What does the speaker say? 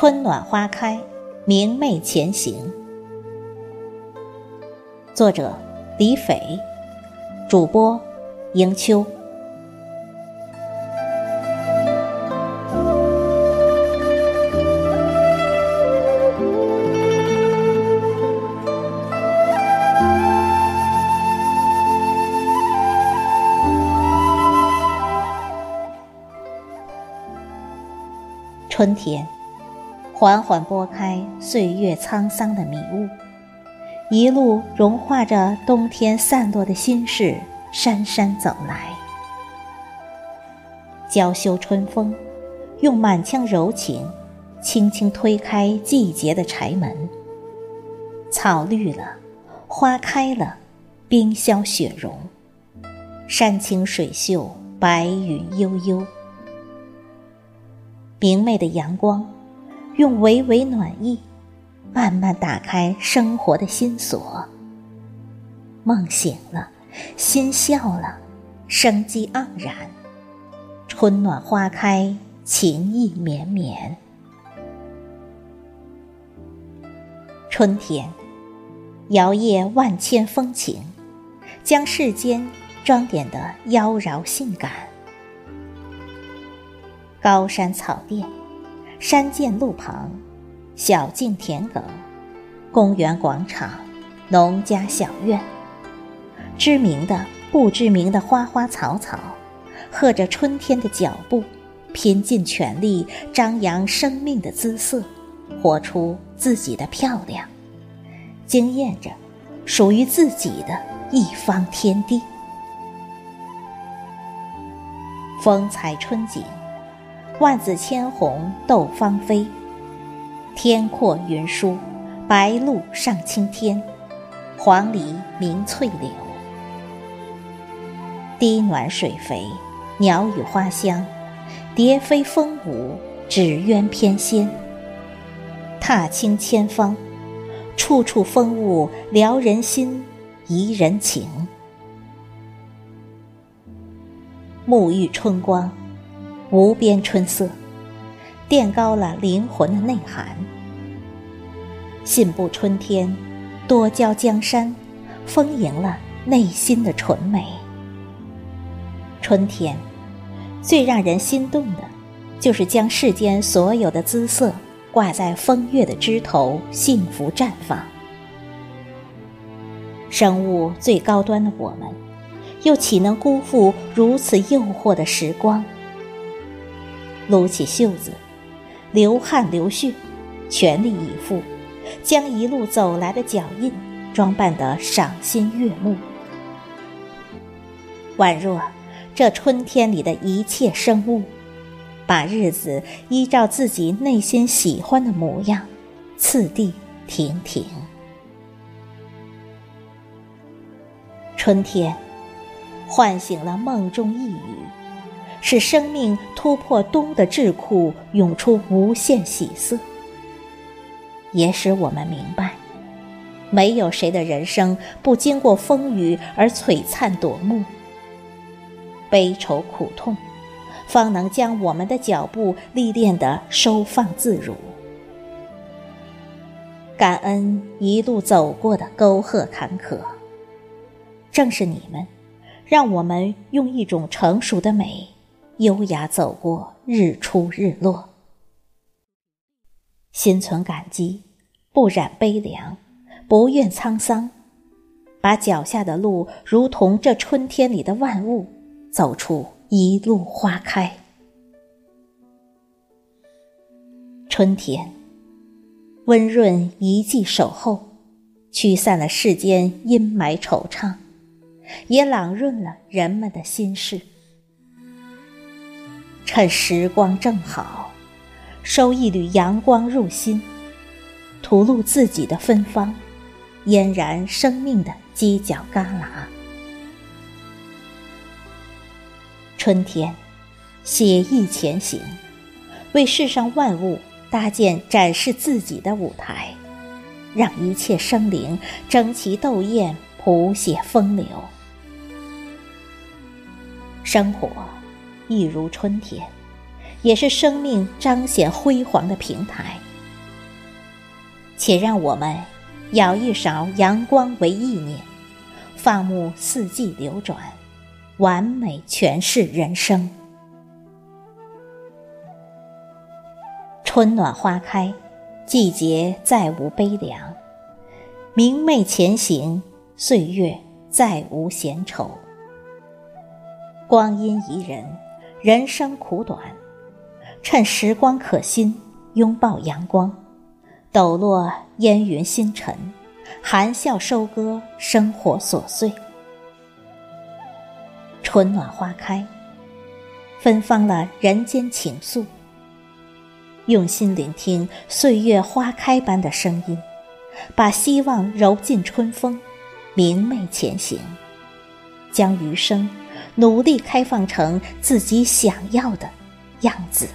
春暖花开，明媚前行。作者：李斐，主播：迎秋。春天，缓缓拨开岁月沧桑的迷雾，一路融化着冬天散落的心事，姗姗走来。娇羞春风，用满腔柔情，轻轻推开季节的柴门。草绿了，花开了，冰消雪融，山清水秀，白云悠悠。明媚的阳光，用微微暖意，慢慢打开生活的心锁。梦醒了，心笑了，生机盎然，春暖花开，情意绵绵。春天，摇曳万千风情，将世间装点的妖娆性感。高山草甸，山涧路旁，小径田埂，公园广场，农家小院，知名的、不知名的花花草草，和着春天的脚步，拼尽全力张扬生命的姿色，活出自己的漂亮，惊艳着属于自己的一方天地。风采春景。万紫千红斗芳菲，天阔云舒，白鹭上青天，黄鹂鸣翠柳。堤暖水肥，鸟语花香，蝶飞蜂舞，纸鸢翩跹。踏青千方，处处风物撩人心，怡人情。沐浴春光。无边春色，垫高了灵魂的内涵。信步春天，多娇江山，丰盈了内心的纯美。春天，最让人心动的，就是将世间所有的姿色挂在风月的枝头，幸福绽放。生物最高端的我们，又岂能辜负如此诱惑的时光？撸起袖子，流汗流血，全力以赴，将一路走来的脚印装扮得赏心悦目，宛若这春天里的一切生物，把日子依照自己内心喜欢的模样，次第亭亭。春天，唤醒了梦中呓语。使生命突破冬的桎梏，涌出无限喜色，也使我们明白，没有谁的人生不经过风雨而璀璨夺目。悲愁苦痛，方能将我们的脚步历练得收放自如。感恩一路走过的沟壑坎坷，正是你们，让我们用一种成熟的美。优雅走过日出日落，心存感激，不染悲凉，不怨沧桑，把脚下的路如同这春天里的万物，走出一路花开。春天，温润一季守候，驱散了世间阴霾惆怅，也朗润了人们的心事。趁时光正好，收一缕阳光入心，吐露自己的芬芳，嫣然生命的犄角旮旯。春天，写意前行，为世上万物搭建展示自己的舞台，让一切生灵争奇斗艳，谱写风流。生活。一如春天，也是生命彰显辉煌的平台。且让我们舀一勺阳光为意念，放牧四季流转，完美诠释人生。春暖花开，季节再无悲凉，明媚前行，岁月再无闲愁。光阴宜人，人生苦短，趁时光可心，拥抱阳光。抖落烟云星辰，含笑收割生活琐碎。春暖花开，芬芳了人间情愫。用心聆听岁月花开般的声音，把希望揉进春风，明媚前行，将余生努力开放成自己想要的样子。